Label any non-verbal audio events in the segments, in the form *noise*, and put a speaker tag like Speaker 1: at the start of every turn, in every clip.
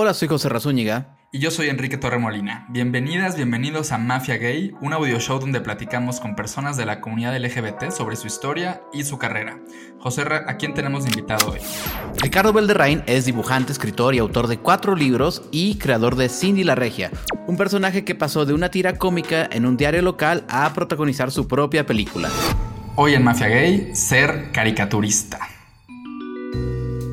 Speaker 1: Hola, soy José Razúñiga.
Speaker 2: Y yo soy Enrique Torremolina. Bienvenidas, bienvenidos a Mafia Gay, un audio show donde platicamos con personas de la comunidad LGBT sobre su historia y su carrera. José, ¿a quién tenemos invitado hoy?
Speaker 1: Ricardo Belderrain es dibujante, escritor y autor de cuatro libros y creador de Cindy la Regia, un personaje que pasó de una tira cómica en un diario local a protagonizar su propia película.
Speaker 2: Hoy en Mafia Gay, ser caricaturista.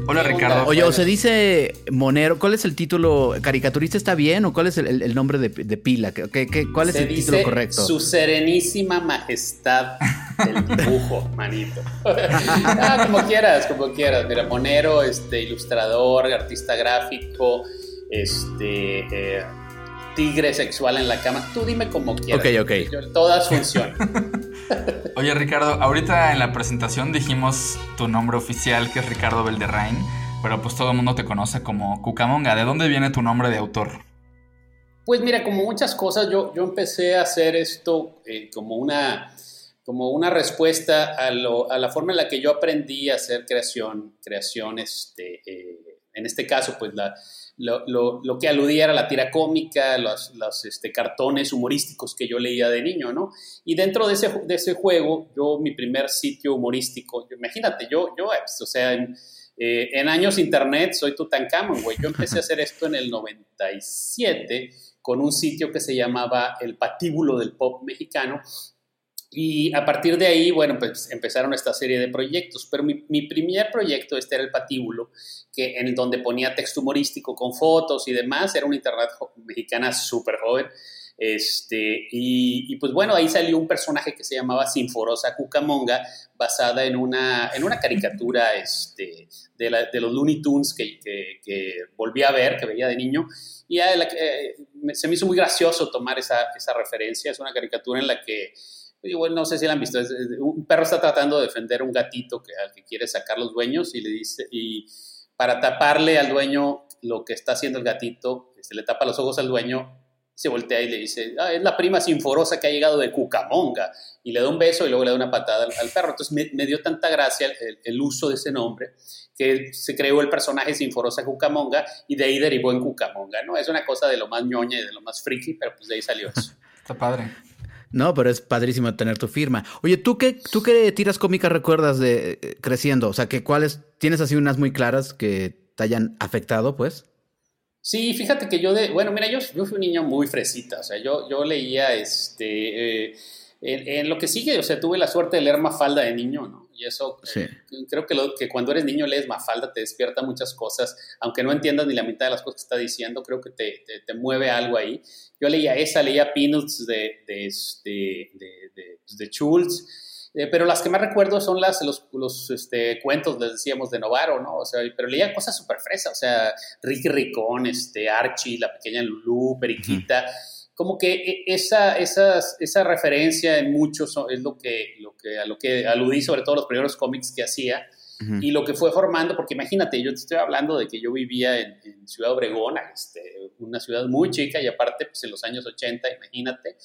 Speaker 2: Hola Ricardo.
Speaker 1: Oye, o se dice Monero, ¿cuál es el título? ¿Caricaturista está bien o cuál es el, nombre de, pila? ¿Qué, cuál es el título correcto?
Speaker 3: Su serenísima majestad del dibujo, *laughs* manito. ah, como quieras, como quieras. Mira, Monero, este, ilustrador, artista gráfico, este, eh, tigre sexual en la cama. Tú dime como quieras.
Speaker 1: Ok, ok.
Speaker 3: todas funcionan. *laughs*
Speaker 2: Oye, Ricardo, ahorita en la presentación dijimos tu nombre oficial, que es Ricardo Belderrain, pero pues todo el mundo te conoce como Cucamonga. ¿De dónde viene tu nombre de autor?
Speaker 3: Pues mira, como muchas cosas, yo, yo empecé a hacer esto eh, como, una, como una respuesta a, la forma en la que yo aprendí a hacer creación, creación este, eh, en este caso, pues la, lo, lo, que aludía era la tira cómica, los, los este, cartones humorísticos que yo leía de niño, ¿no? Y dentro de ese, de ese juego, yo, mi primer sitio humorístico, imagínate, yo, yo pues, o sea, en, eh, en años internet soy Tutankamón, güey. Yo empecé a hacer esto en el 97 con un sitio que se llamaba El Patíbulo del Pop Mexicano, y a partir de ahí, bueno, pues empezaron esta serie de proyectos, pero mi, mi, primer proyecto, este era el patíbulo, que en donde ponía texto humorístico con fotos y demás, era una internet mexicana súper joven, este, y, y, pues bueno, ahí salió un personaje que se llamaba Sinforosa Cucamonga, basada en una, en una caricatura *laughs* este, de, la, de los Looney Tunes que, que, que, volví a ver, que veía de niño, y la, eh, se me hizo muy gracioso tomar esa, esa referencia, es una caricatura en la que Igual no sé si la han visto. un perro está tratando de defender un gatito que, al que quiere sacar los dueños y le dice, y para taparle al dueño lo que está haciendo el gatito, se le tapa los ojos al dueño, se voltea y le dice, ah, es la prima sinforosa que ha llegado de Cucamonga. Y le da un beso y luego le da una patada al, perro. Entonces me, dio tanta gracia el, uso de ese nombre que se creó el personaje Sinforosa Cucamonga y de ahí derivó en Cucamonga, ¿no? Es una cosa de lo más ñoña y de lo más friki, pero pues de ahí salió eso. *laughs*
Speaker 2: Está padre.
Speaker 1: No, pero es padrísimo tener tu firma. Oye, ¿tú qué, tú qué tiras cómicas recuerdas de eh, creciendo? O sea, que cuáles, tienes así unas muy claras que te hayan afectado, pues?
Speaker 3: Sí, fíjate que yo de, bueno, mira, yo, yo fui un niño muy fresita, o sea, yo, yo leía, este, eh, en, lo que sigue, o sea, tuve la suerte de leer Mafalda de niño, ¿no? Y eso, eh, creo que, lo, que cuando eres niño lees Mafalda te despierta muchas cosas, aunque no entiendas ni la mitad de las cosas que está diciendo, creo que te, te, mueve algo ahí. Yo leía esa, leía Peanuts de, de, de, de, de Schultz, eh, pero las que más recuerdo son las, los, los este, cuentos, les decíamos, de Novaro, ¿no? O sea, pero leía cosas súper fresas, o sea, Ricky Ricón, este, Archie, la pequeña Lulú, Periquita como que e, esa, esa referencia en muchos es lo que, lo que, a lo que aludí, sobre todo los primeros cómics que hacía, y lo que fue formando, porque imagínate, yo te estoy hablando de que yo vivía en, Ciudad Obregón, este, una ciudad muy chica, y aparte, pues en los años 80, imagínate.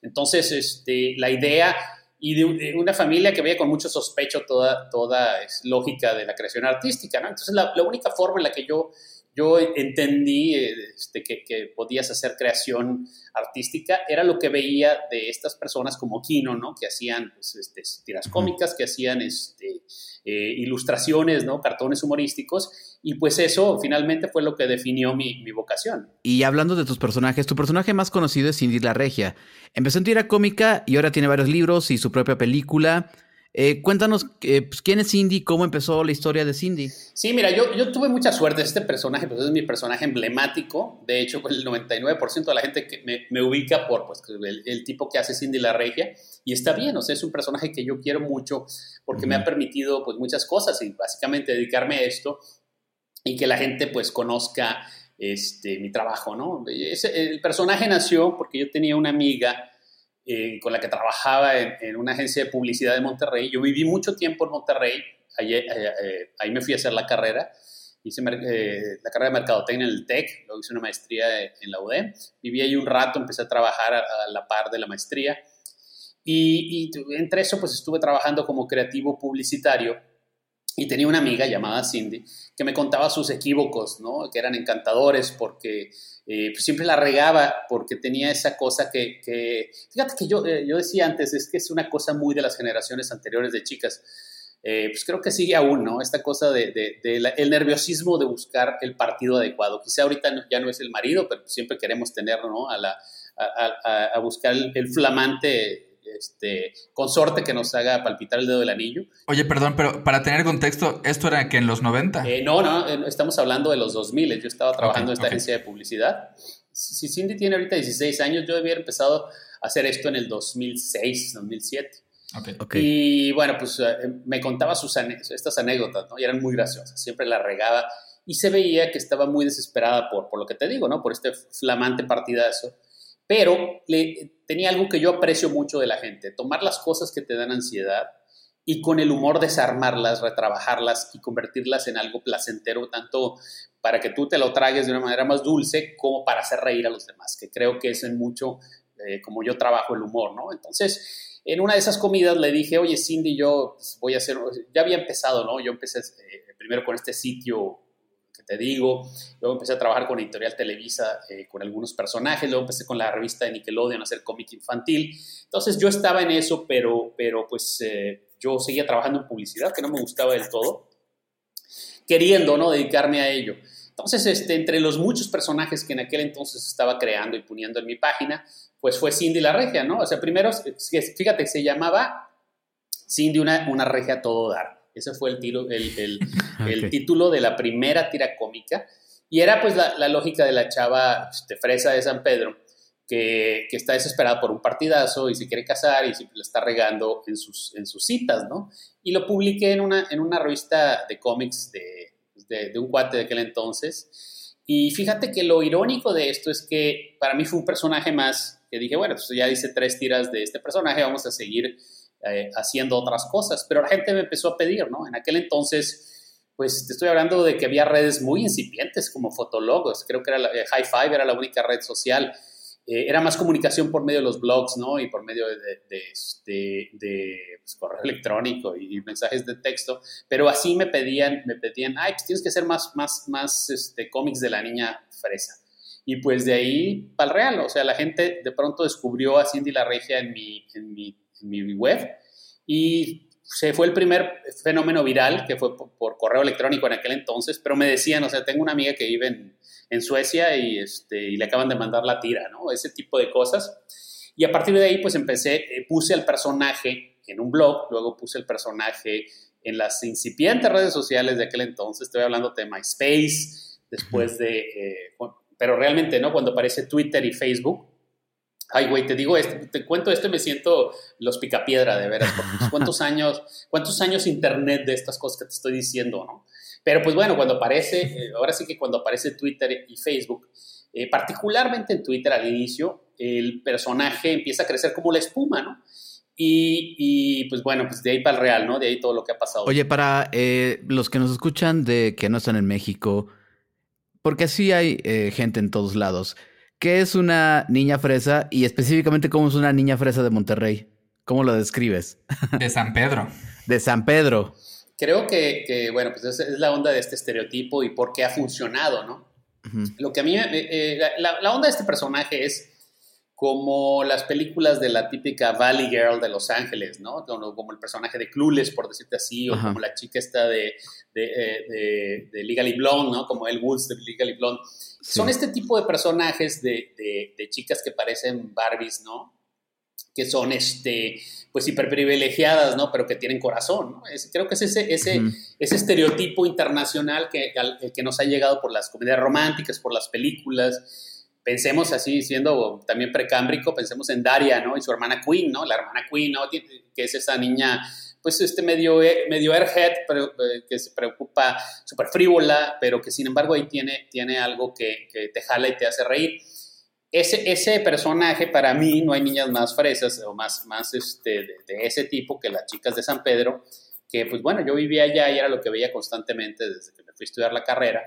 Speaker 3: Entonces, este, la idea y de, una familia que veía con mucho sospecho toda, toda es lógica de la creación artística, ¿no? Entonces, la, la única forma en la que yo yo entendí este, que, podías hacer creación artística, era lo que veía de estas personas como Kino, ¿no? Que hacían pues, este, tiras cómicas, que hacían este, eh, ilustraciones, ¿no? Cartones humorísticos, y pues eso finalmente fue lo que definió mi, mi, vocación.
Speaker 1: Y hablando de tus personajes, tu personaje más conocido es Cindy la Regia. Empezó en tira cómica y ahora tiene varios libros y su propia película. Eh, cuéntanos eh, pues, quién es Cindy, cómo empezó la historia de Cindy.
Speaker 3: Sí, mira, yo, yo tuve mucha suerte. Este personaje pues, es mi personaje emblemático. De hecho, pues, el 99% de la gente que me, me ubica por pues, el, tipo que hace Cindy la Regia. Y está bien, o sea, es un personaje que yo quiero mucho porque me ha permitido pues, muchas cosas y básicamente dedicarme a esto y que la gente pues conozca este, mi trabajo, ¿no? el personaje nació porque yo tenía una amiga eh, con la que trabajaba en, una agencia de publicidad de Monterrey. Yo viví mucho tiempo en Monterrey, ahí, eh, eh, ahí me fui a hacer la carrera, hice la carrera de Mercadotecnia en el TEC, luego hice una maestría en la UDEM, viví ahí un rato, empecé a trabajar a, la par de la maestría. Y, y, entre eso pues estuve trabajando como creativo publicitario Y tenía una amiga llamada Cindy que me contaba sus equívocos, ¿no? Que eran encantadores porque eh, pues siempre la regaba porque tenía esa cosa que, fíjate que yo, eh, yo decía antes, es que es una cosa muy de las generaciones anteriores de chicas. Eh, pues creo que sigue aún, ¿no? Esta cosa de, el nerviosismo de buscar el partido adecuado. Quizá ahorita ya no es el marido, pero siempre queremos tener, ¿no? A, a, buscar el flamante este, consorte que nos haga palpitar el dedo del anillo.
Speaker 2: Oye, perdón, pero para tener contexto, ¿esto era que en los 90?
Speaker 3: Eh, no, no, estamos hablando de los 2000. Yo estaba trabajando en esta agencia de publicidad. Si Cindy tiene ahorita 16 años, yo había empezado a hacer esto en el 2006, 2007. Okay. Y bueno, pues eh, me contaba sus estas anécdotas, ¿no? Y eran muy graciosas. Siempre la regaba y se veía que estaba muy desesperada por, por lo que te digo, ¿no? Por este flamante partidazo pero tenía algo que yo aprecio mucho de la gente, tomar las cosas que te dan ansiedad y con el humor desarmarlas, retrabajarlas y convertirlas en algo placentero, tanto para que tú te lo tragues de una manera más dulce como para hacer reír a los demás, que creo que es en mucho eh, como yo trabajo el humor, ¿no? Entonces, en una de esas comidas le dije, oye, Cindy, yo pues, voy a hacer, ya había empezado, ¿no? Yo empecé eh, primero con este sitio te digo. Luego empecé a trabajar con Editorial Televisa eh, con algunos personajes. Luego empecé con la revista de Nickelodeon a hacer cómic infantil. Entonces yo estaba en eso, pero, pero pues eh, yo seguía trabajando en publicidad, que no me gustaba del todo, queriendo ¿no? dedicarme a ello. Entonces, este, entre los muchos personajes que en aquel entonces estaba creando y poniendo en mi página, pues fue Cindy la Regia, ¿no? O sea, primero, fíjate, se llamaba Cindy una, una regia todo dar. Ese fue el, tiro, el, el, *laughs* título de la primera tira cómica. Y era pues la, lógica de la chava este, fresa de San Pedro, que, que, está desesperada por un partidazo y se quiere casar y siempre la está regando en sus, en sus citas, ¿no? Y lo publiqué en una, en una revista de cómics de, de, de un cuate de aquel entonces. Y fíjate que lo irónico de esto es que para mí fue un personaje más que dije, bueno, pues ya hice tres tiras de este personaje, vamos a seguir eh, haciendo otras cosas, pero la gente me empezó a pedir, ¿no? En aquel entonces, pues te estoy hablando de que había redes muy incipientes como Fotologos, creo que era la, eh, High Five era la única red social, eh, era más comunicación por medio de los blogs, ¿no? Y por medio de, de, este, pues, correo electrónico y, mensajes de texto, pero así me pedían, me pedían, ay, pues tienes que hacer más, más, más este, cómics de la niña fresa. Y pues de ahí para el real, o sea, la gente de pronto descubrió a Cindy La Regia en mi, en mi mi web y se fue el primer fenómeno viral que fue por, correo electrónico en aquel entonces, pero me decían, o sea, tengo una amiga que vive en, en Suecia y, este, y le acaban de mandar la tira, ¿no? Ese tipo de cosas. Y a partir de ahí, pues empecé, eh, puse al personaje en un blog, luego puse el personaje en las incipientes redes sociales de aquel entonces, estoy hablando de MySpace, después de, eh, pero realmente, ¿no? Cuando aparece Twitter y Facebook, Ay, güey, te digo esto, te cuento esto y me siento los picapiedra de veras, porque cuántos *laughs* años, cuántos años internet de estas cosas que te estoy diciendo, ¿no? Pero pues bueno, cuando aparece, eh, ahora sí que cuando aparece Twitter y Facebook, eh, particularmente en Twitter al inicio, el personaje empieza a crecer como la espuma, ¿no? Y, y, pues bueno, pues de ahí para el real, ¿no? De ahí todo lo que ha pasado.
Speaker 1: Oye, para eh, los que nos escuchan de que no están en México, porque sí hay gente en todos lados. ¿Qué es una niña fresa y específicamente cómo es una niña fresa de Monterrey? ¿Cómo lo describes?
Speaker 2: De San Pedro.
Speaker 1: de San Pedro.
Speaker 3: Creo que, bueno, pues es, la onda de este estereotipo y por qué ha funcionado, ¿no? Lo que a mí, eh, eh, la, onda de este personaje es como las películas de la típica Valley Girl de Los Ángeles, ¿no? Como, el personaje de Clueless, por decirte así, o como la chica esta de, de, eh, de, de Legally Blonde, ¿no? Como El Woods de Legally Blonde son este tipo de personajes de, chicas que parecen Barbies, ¿no? Que son, este, pues, hiperprivilegiadas, ¿no? Pero que tienen corazón, ¿no? creo que es ese, ese, ese estereotipo internacional que, que nos ha llegado por las comedias románticas, por las películas. Pensemos así, siendo también precámbrico, pensemos en Daria, ¿no? Y su hermana Queen, ¿no? La hermana Queen, ¿no? Que es esa niña pues este medio, eh, medio airhead, pero, eh, que se preocupa, súper frívola, pero que sin embargo ahí tiene, tiene algo que, que, te jala y te hace reír. Ese, ese personaje, para mí, no hay niñas más fresas o más, más este, de, ese tipo que las chicas de San Pedro, que pues bueno, yo vivía allá y era lo que veía constantemente desde que me fui a estudiar la carrera.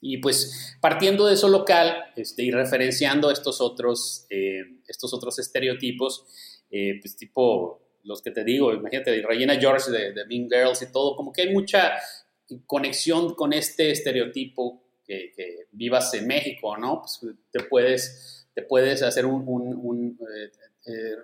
Speaker 3: Y pues partiendo de eso local este, y referenciando estos otros, eh, estos otros estereotipos, pues tipo los que te digo, imagínate, Regina George de, de Mean Girls y todo, como que hay mucha conexión con este estereotipo que, vivas en México, ¿no? Pues te puedes, te puedes hacer un, un, eh, eh,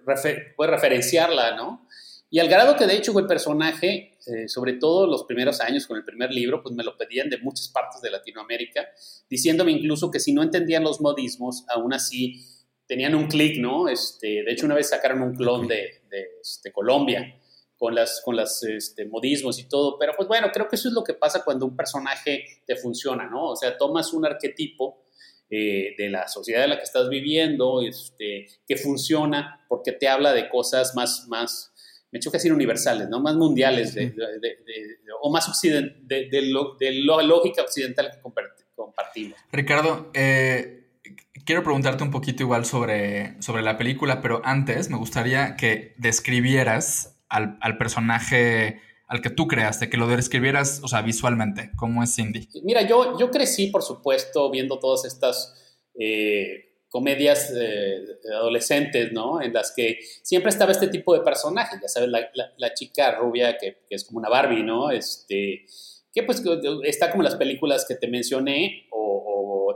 Speaker 3: puedes referenciarla, ¿no? Y al grado que de hecho el personaje, eh, sobre todo los primeros años con el primer libro, pues me lo pedían de muchas partes de Latinoamérica, diciéndome incluso que si no entendían los modismos, aún así tenían un clic, ¿no? Este, de hecho una vez sacaron un clon de, de este, Colombia con las, con las este, modismos y todo, pero pues bueno, creo que eso es lo que pasa cuando un personaje te funciona, ¿no? O sea, tomas un arquetipo eh, de la sociedad en la que estás viviendo, este, que funciona porque te habla de cosas más, más me choca decir universales, ¿no? Más mundiales o más de, de, la lógica occidental que compartimos.
Speaker 2: Ricardo, eh, quiero preguntarte un poquito igual sobre, sobre la película, pero antes me gustaría que describieras al, personaje al que tú creaste, que lo describieras, o sea, visualmente, ¿cómo es Cindy?
Speaker 3: Mira, yo, yo crecí, por supuesto, viendo todas estas eh, comedias eh, adolescentes, ¿no? En las que siempre estaba este tipo de personaje, ya sabes, la, chica rubia que, es como una Barbie, ¿no? Este, que pues está como las películas que te mencioné o,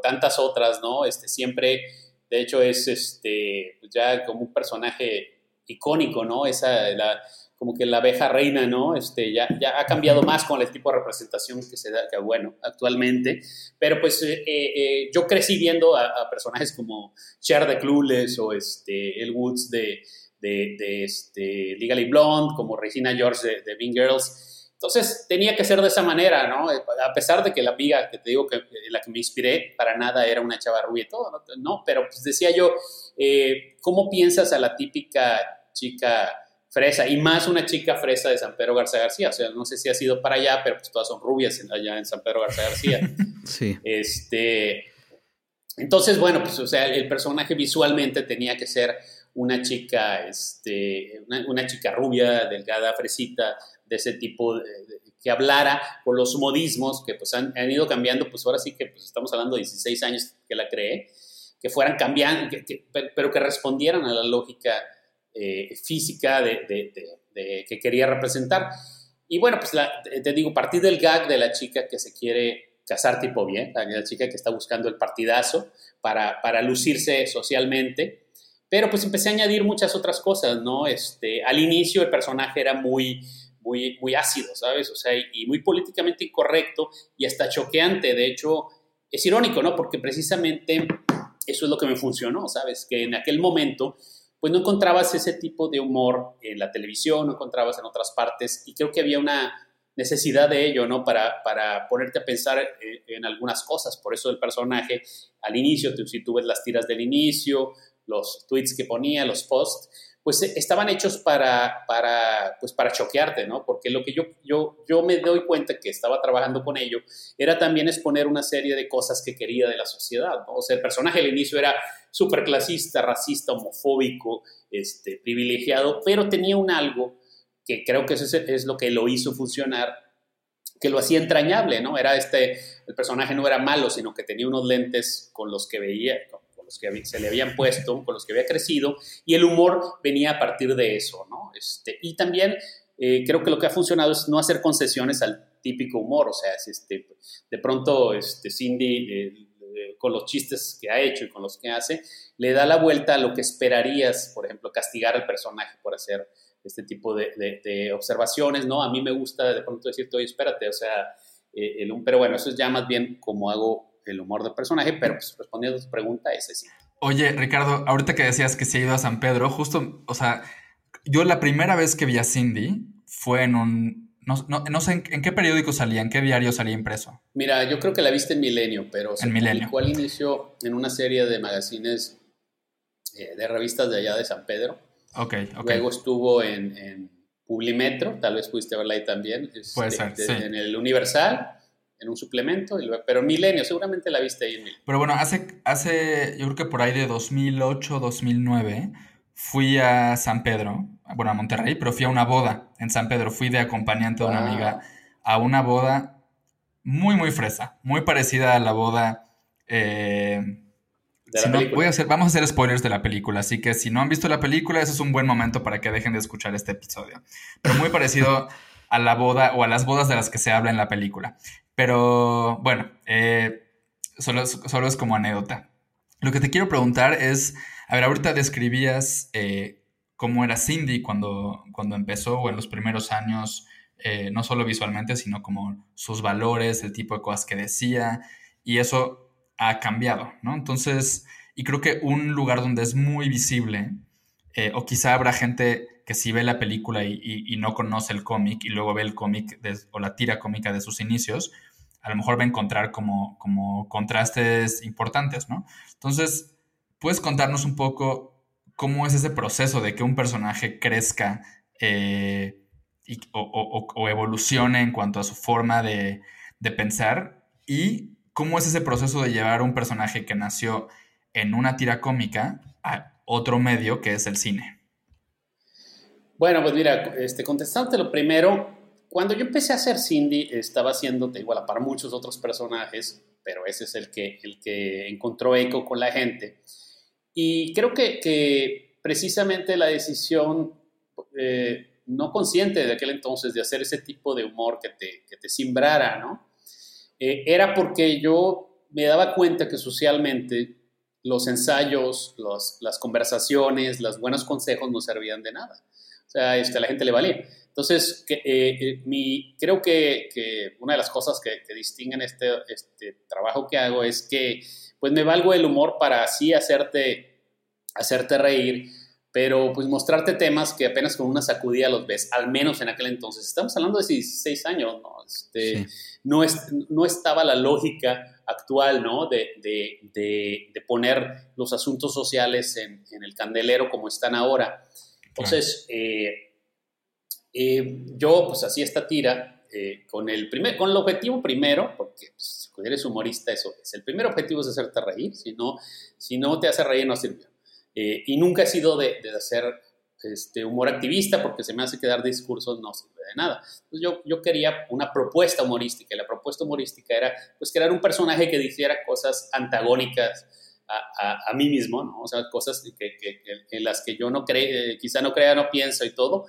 Speaker 3: tantas otras, ¿no? Este, siempre, de hecho, es este, pues ya como un personaje icónico, ¿no? Esa, la, como que la abeja reina, ¿no? Este, ya, ya ha cambiado más con el tipo de representación que se da, que bueno, actualmente, pero pues eh, eh, yo crecí viendo a, personajes como Cher de Clueless o este, El Woods de, de, de este, Legally Blonde, como Regina George de, de Girls, entonces tenía que ser de esa manera, ¿no? A pesar de que la amiga que te digo que la que me inspiré para nada era una chava rubia y todo, ¿no? Pero pues decía yo, eh, ¿cómo piensas a la típica chica fresa, y más una chica fresa de San Pedro Garza García. O sea, no sé si ha sido para allá, pero pues todas son rubias allá en San Pedro Garza García. *laughs*
Speaker 1: sí.
Speaker 3: Este, entonces, bueno, pues, o sea, el personaje visualmente tenía que ser una chica, este, una, chica rubia, delgada, fresita, de ese tipo, que hablara con los modismos que pues han, ido cambiando, pues ahora sí que pues, estamos hablando de 16 años que la creé, que fueran cambiando, pero que respondieran a la lógica eh, física de, que quería representar. Y bueno, pues te digo, partir del gag de la chica que se quiere casar tipo bien, la, chica que está buscando el partidazo para, para lucirse socialmente, pero pues empecé a añadir muchas otras cosas, ¿no? Este, al inicio el personaje era muy, muy, muy ácido, ¿sabes? O sea, y muy políticamente incorrecto y hasta choqueante. De hecho, es irónico, ¿no? Porque precisamente eso es lo que me funcionó, ¿sabes? Que en aquel momento pues no encontrabas ese tipo de humor en la televisión, no encontrabas en otras partes y creo que había una necesidad de ello, ¿no? Para, para ponerte a pensar eh, en, algunas cosas. Por eso el personaje al inicio, si tú ves las tiras del inicio, los tweets que ponía, los posts, pues eh, estaban hechos para, para, pues para choquearte, ¿no? Porque lo que yo, yo, yo me doy cuenta que estaba trabajando con ello era también exponer una serie de cosas que quería de la sociedad, ¿no? O sea, el personaje al inicio era súper clasista, racista, homofóbico, este, privilegiado, pero tenía un algo que creo que eso es, lo que lo hizo funcionar, que lo hacía entrañable, ¿no? Era este, el personaje no era malo, sino que tenía unos lentes con los que veía, con los que se le habían puesto, con los que había crecido, y el humor venía a partir de eso, ¿no? Este, y también eh, creo que lo que ha funcionado es no hacer concesiones al típico humor, o sea, este, de pronto este, Cindy... Eh, con los chistes que ha hecho y con los que hace, le da la vuelta a lo que esperarías, por ejemplo, castigar al personaje por hacer este tipo de, observaciones, ¿no? A mí me gusta de pronto decirte, oye, espérate, o sea, eh, el, pero bueno, eso es ya más bien como hago el humor del personaje, pero pues respondiendo a tu pregunta, ese sí.
Speaker 2: Oye, Ricardo, ahorita que decías que se ha ido a San Pedro, justo, o sea, yo la primera vez que vi a Cindy fue en un, no, sé en, qué periódico salía, en qué diario salía impreso.
Speaker 3: Mira, yo creo que la viste en Milenio, pero se publicó al inicio en una serie de magazines eh, de revistas de allá de San Pedro.
Speaker 2: Ok, ok.
Speaker 3: Luego estuvo en, Publimetro, tal vez pudiste verla ahí también.
Speaker 2: Puede ser, sí.
Speaker 3: En el Universal, en un suplemento, pero Milenio, seguramente la viste ahí en Milenio.
Speaker 2: Pero bueno, hace, hace, yo creo que por ahí de 2008, 2009, fui a San Pedro bueno, a Monterrey, pero fui a una boda en San Pedro. Fui de acompañante de una amiga a una boda muy, muy fresa, muy parecida a la boda eh, voy a hacer, vamos a hacer spoilers de la película, así que si no han visto la película, ese es un buen momento para que dejen de escuchar este episodio. Pero muy parecido a la boda o a las bodas de las que se habla en la película. Pero bueno, eh, solo, solo es como anécdota. Lo que te quiero preguntar es, a ver, ahorita describías eh, cómo era Cindy cuando, cuando empezó o en los primeros años, eh, no solo visualmente, sino como sus valores, el tipo de cosas que decía, y eso ha cambiado, ¿no? Entonces, y creo que un lugar donde es muy visible, o quizá habrá gente que si ve la película y, no conoce el cómic y luego ve el cómic o la tira cómica de sus inicios, a lo mejor va a encontrar como, como contrastes importantes, ¿no? Entonces, ¿puedes contarnos un poco cómo es ese proceso de que un personaje crezca eh, o, evolucione en cuanto a su forma de, pensar? ¿Y cómo es ese proceso de llevar un personaje que nació en una tira cómica a otro medio que es el cine?
Speaker 3: Bueno, pues mira, este, contestándote lo primero, cuando yo empecé a hacer Cindy, estaba haciendo, igual para muchos otros personajes, pero ese es el que, el que encontró eco con la gente. Y creo que, que precisamente la decisión eh, no consciente de aquel entonces de hacer ese tipo de humor que te, que te simbrara, ¿no? Eh, era porque yo me daba cuenta que socialmente los ensayos, los, las conversaciones, los buenos consejos no servían de nada. O sea, este, a la gente le valía. Entonces, que, eh, eh, mi, creo que, que, una de las cosas que, que, distinguen este, este trabajo que hago es que pues me valgo el humor para así hacerte, hacerte reír, pero pues mostrarte temas que apenas con una sacudida los ves, al menos en aquel entonces. Estamos hablando de 16 años, ¿no? Este, no, es, no estaba la lógica actual, ¿no? De, de, de, poner los asuntos sociales en, en, el candelero como están ahora. Entonces, eh, eh, yo pues hacía esta tira eh, con, el primer, con el objetivo primero, porque pues, eres humorista eso es, el primer objetivo es hacerte reír, si no, si no te hace reír no sirvió. Eh, y nunca he sido de, de, hacer este, humor activista porque se me hace quedar discursos no sirve de nada. Entonces yo, yo quería una propuesta humorística y la propuesta humorística era pues crear un personaje que dijera cosas antagónicas a, a, mí mismo, ¿no? O sea, cosas que, que, en las que yo no creo, quizá no crea, no pienso y todo,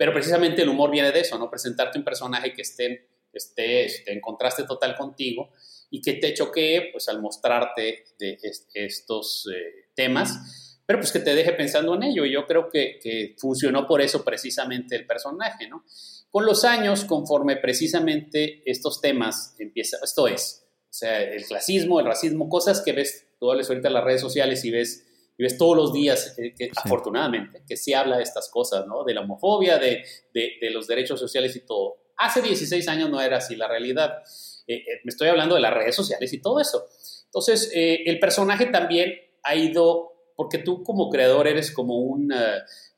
Speaker 3: pero precisamente el humor viene de eso, ¿no? Presentarte un personaje que esté, esté, esté en contraste total contigo y que te choquee, pues al mostrarte de estos eh, temas, pero pues que te deje pensando en ello. Y yo creo que, que, funcionó por eso precisamente el personaje, ¿no? Con los años, conforme precisamente estos temas empiezan, esto es, o sea, el clasismo, el racismo, cosas que ves, tú hablas ahorita en las redes sociales y ves y ves todos los días, eh, que, afortunadamente, que se habla de estas cosas, ¿no? De la homofobia, de, de, de, los derechos sociales y todo. Hace 16 años no era así la realidad. Eh, eh, me estoy hablando de las redes sociales y todo eso. Entonces, el personaje también ha ido, porque tú como creador eres como un,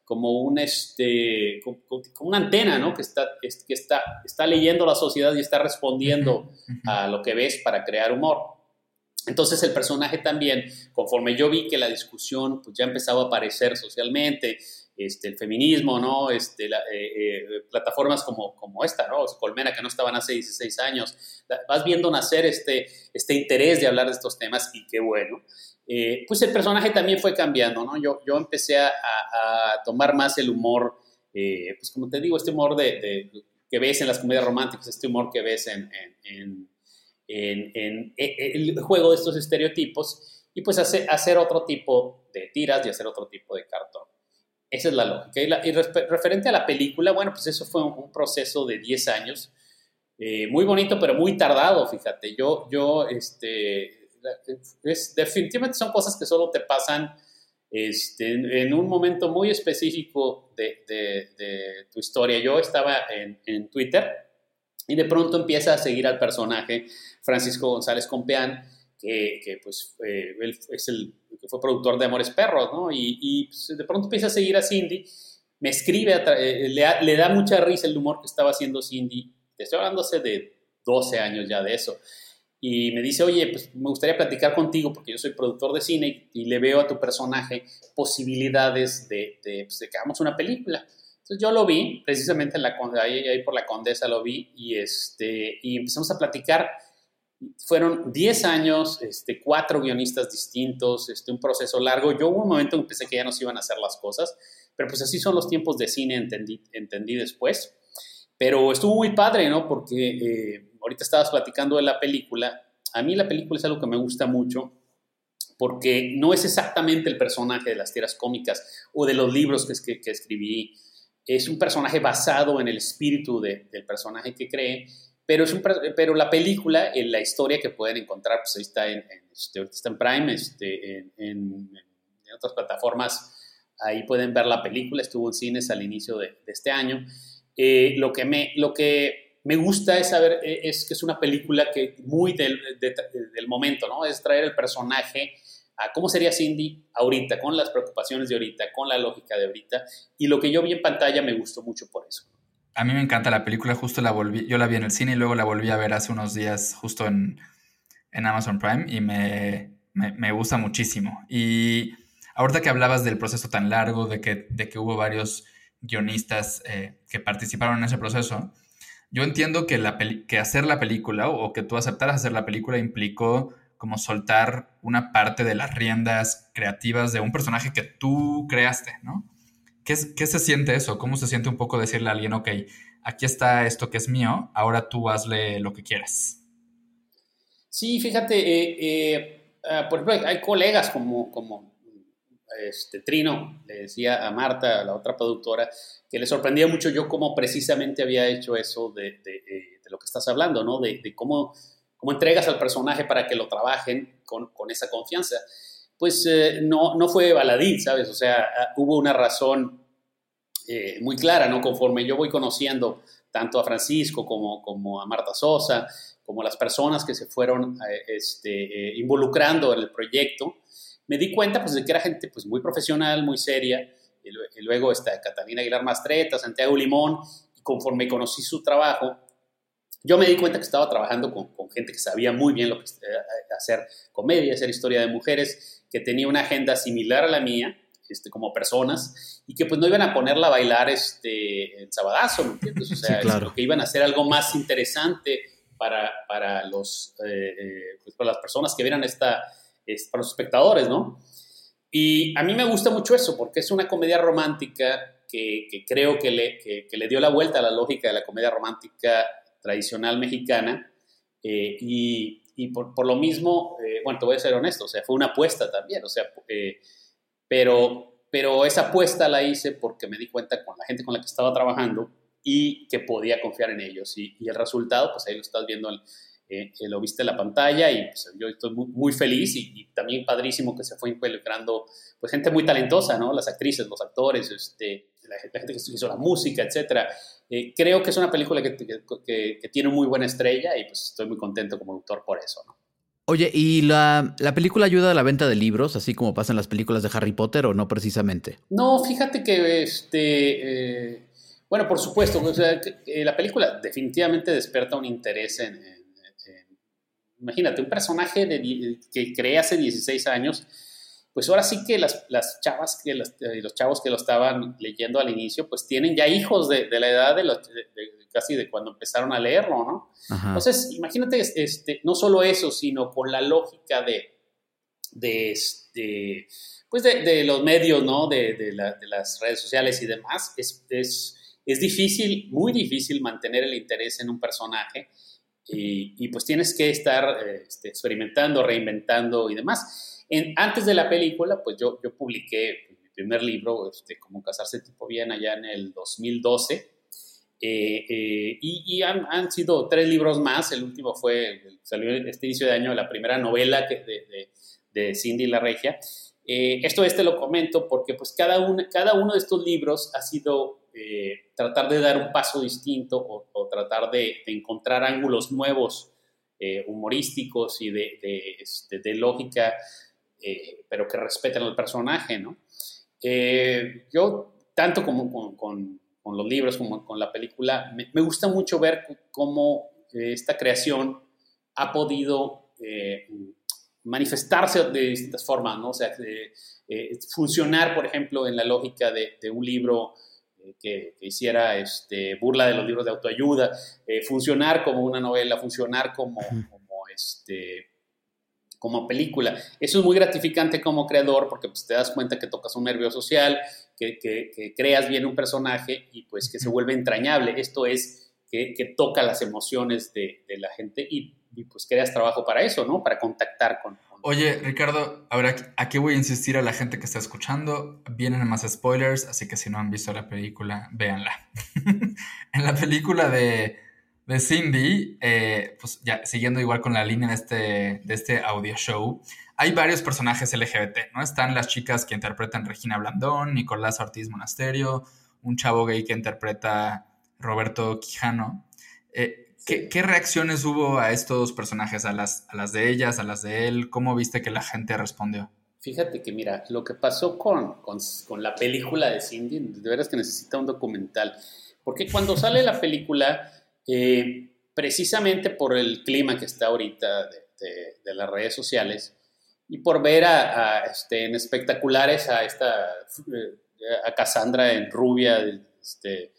Speaker 3: como un, este, como, una antena, ¿no? Que, está, que está, está leyendo la sociedad y está respondiendo a lo que ves para crear humor. Entonces el personaje también, conforme yo vi que la discusión pues, ya empezaba a aparecer socialmente, este, el feminismo, ¿no? Este, eh, eh, plataformas como, como esta, ¿no? Colmena, que no estaban hace 16 años, vas viendo nacer este, este interés de hablar de estos temas y qué bueno. Eh, pues el personaje también fue cambiando, ¿no? Yo, yo empecé a, tomar más el humor, pues como te digo, este humor de, que ves en las comedias románticas, este humor que ves en, el juego de estos estereotipos y pues hacer, hacer otro tipo de tiras y hacer otro tipo de cartón. Esa es la lógica. Y, referente a la película, bueno, pues eso fue un, proceso de 10 años, eh, muy bonito, pero muy tardado, fíjate. Yo, yo, este, es, definitivamente son cosas que solo te pasan este, en un momento muy específico de, de, tu historia. Yo estaba en, en Twitter y de pronto empieza a seguir al personaje Francisco González Compeán, que, que pues él es el que fue productor de Amores Perros, ¿no? Y, y pues, de pronto empieza a seguir a Cindy, me escribe, eh, le, le, da mucha risa el humor que estaba haciendo Cindy, te estoy hablando hace de 12 años ya de eso, y me dice, oye, pues me gustaría platicar contigo porque yo soy productor de cine y, le veo a tu personaje posibilidades de, de, pues, de que hagamos una película. Entonces yo lo vi, precisamente en la, ahí, ahí por la Condesa lo vi y, este, y empezamos a platicar fueron 10 años, este, cuatro guionistas distintos, este, un proceso largo. Yo hubo un momento en que pensé que ya no se iban a hacer las cosas, pero pues así son los tiempos de cine, entendí, entendí después. Pero estuvo muy padre, ¿no? Porque eh, ahorita estabas platicando de la película. A mí la película es algo que me gusta mucho porque no es exactamente el personaje de las tiras cómicas o de los libros que, que, escribí. Es un personaje basado en el espíritu del personaje que cree pero, es un, pero la película, en la historia que pueden encontrar, pues ahí está en, este, en Prime, este, en, otras plataformas, ahí pueden ver la película, estuvo en cines al inicio de, este año. Eh, lo, que me, lo que me gusta es saber, eh, es que es una película que muy del, del momento, ¿no? Es traer el personaje a cómo sería Cindy ahorita, con las preocupaciones de ahorita, con la lógica de ahorita. Y lo que yo vi en pantalla me gustó mucho por eso
Speaker 2: a mí me encanta la película, justo la volví, yo la vi en el cine y luego la volví a ver hace unos días justo en, Amazon Prime y me, gusta muchísimo. Y ahorita que hablabas del proceso tan largo, de que, de que hubo varios guionistas eh, que participaron en ese proceso, yo entiendo que, la que hacer la película o, que tú aceptaras hacer la película implicó como soltar una parte de las riendas creativas de un personaje que tú creaste, ¿no? ¿Qué, se siente eso? ¿Cómo se siente un poco decirle a alguien, ok, aquí está esto que es mío, ahora tú hazle lo que quieras?
Speaker 3: Sí, fíjate, eh, eh, ah, por ejemplo, hay colegas como, como este, Trino, le decía a Marta, la otra productora, que le sorprendía mucho yo cómo precisamente había hecho eso de, eh, lo que estás hablando, ¿no? De, cómo, cómo, entregas al personaje para que lo trabajen con, con esa confianza pues eh, no, no fue baladí, ¿sabes? O sea, ah, hubo una razón eh, muy clara, ¿no? Conforme yo voy conociendo tanto a Francisco como, como a Marta Sosa, como las personas que se fueron eh, este, involucrando en el proyecto, me di cuenta pues, de que era gente pues, muy profesional, muy seria. Y luego está Catalina Aguilar Mastreta, Santiago Limón, y conforme conocí su trabajo, yo me di cuenta que estaba trabajando con, con gente que sabía muy bien lo que hacer comedia, hacer historia de mujeres, que tenía una agenda similar a la mía, este, como personas, y que pues no iban a ponerla a bailar este, el sabadazo, ¿me entiendes? O sea, que iban a hacer algo más interesante para, para los, eh, eh, pues, para las personas que vieran esta, para los espectadores, ¿no? Y a mí me gusta mucho eso, porque es una comedia romántica que, que creo que le, que, le, dio la vuelta a la lógica de la comedia romántica tradicional mexicana, eh, y, y por, por, lo mismo, eh, bueno, te voy a ser honesto, o sea, fue una apuesta también, o sea, eh, pero, pero esa apuesta la hice porque me di cuenta con la gente con la que estaba trabajando y que podía confiar en ellos. Y, y el resultado, pues ahí lo estás viendo, eh, lo viste en la pantalla y pues, yo estoy muy, muy feliz y, también padrísimo que se fue involucrando pues gente muy talentosa, ¿no? Las actrices, los actores, este, la, gente que hizo la música, etcétera. Eh, creo que es una película que, que, tiene muy buena estrella y pues estoy muy contento como autor por eso, ¿no?
Speaker 1: Oye, ¿y la, la, película ayuda a la venta de libros, así como pasan las películas de Harry Potter, o no precisamente?
Speaker 3: No, fíjate que, este, eh, bueno, por supuesto, o sea, eh, la película definitivamente despierta un interés en, imagínate, un personaje de, que creé hace 16 años, pues ahora sí que las, las chavas que los, eh, los, chavos que lo estaban leyendo al inicio, pues tienen ya hijos de, de la edad de, los, casi de cuando empezaron a leerlo, ¿no? Entonces, imagínate, este, no solo eso, sino con la lógica de, de, este, pues de, los medios, ¿no? De, la, las redes sociales y demás, es, es, es, difícil, muy difícil mantener el interés en un personaje y, y pues tienes que estar este, experimentando, reinventando y demás antes de la película, pues yo, publiqué mi primer libro, este, Cómo casarse tipo bien, allá en el 2012. Eh, eh, y, han, han, sido tres libros más. El último fue, salió este inicio de año, la primera novela que, de, de, Cindy La Regia. Eh, esto este lo comento porque pues cada, cada uno de estos libros ha sido tratar de dar un paso distinto o, tratar de, encontrar ángulos nuevos humorísticos y de, este, de lógica eh, pero que respeten al personaje, ¿no? Eh, yo, tanto como con, los libros como con la película, me, gusta mucho ver cómo eh, esta creación ha podido manifestarse de distintas formas, ¿no? O sea, funcionar, por ejemplo, en la lógica de, un libro que, hiciera este, burla de los libros de autoayuda, funcionar como una novela, funcionar como, como este, como película. Eso es muy gratificante como creador porque pues, te das cuenta que tocas un nervio social, que, que, creas bien un personaje y pues que se vuelve entrañable. Esto es que, toca las emociones de, de la gente y, y, pues creas trabajo para eso, ¿no? Para contactar con,
Speaker 2: Oye, Ricardo, a ver, aquí voy a insistir a la gente que está escuchando. Vienen más spoilers, así que si no han visto la película, véanla. *laughs* en la película de, de Cindy, eh, pues ya siguiendo igual con la línea de este, de este audio show, hay varios personajes LGBT, ¿no? Están las chicas que interpretan Regina Blandón, Nicolás Ortiz Monasterio, un chavo gay que interpreta Roberto Quijano. Eh, ¿Qué, reacciones hubo a estos personajes, a las, a las de ellas, a las de él? ¿Cómo viste que la gente respondió?
Speaker 3: Fíjate que, mira, lo que pasó con, con, la película de Cindy, de veras que necesita un documental. Porque cuando sale la película, eh, precisamente por el clima que está ahorita de, de, las redes sociales y por ver a, este, en espectaculares a esta, eh, a Cassandra en rubia, este,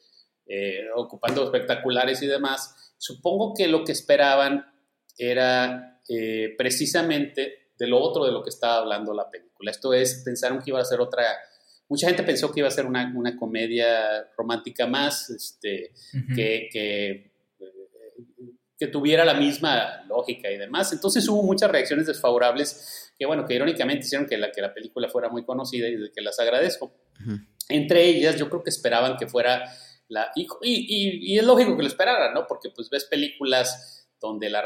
Speaker 3: eh, ocupando espectaculares y demás, Supongo que lo que esperaban era eh, precisamente de lo otro de lo que estaba hablando la película. Esto es, pensaron que iba a ser otra... Mucha gente pensó que iba a ser una, una comedia romántica más, este, que, que, que, tuviera la misma lógica y demás. Entonces hubo muchas reacciones desfavorables que, bueno, que irónicamente hicieron que la, que la película fuera muy conocida y de que las agradezco. Entre ellas, yo creo que esperaban que fuera y, es lógico que lo esperaran, ¿no? Porque pues ves películas donde la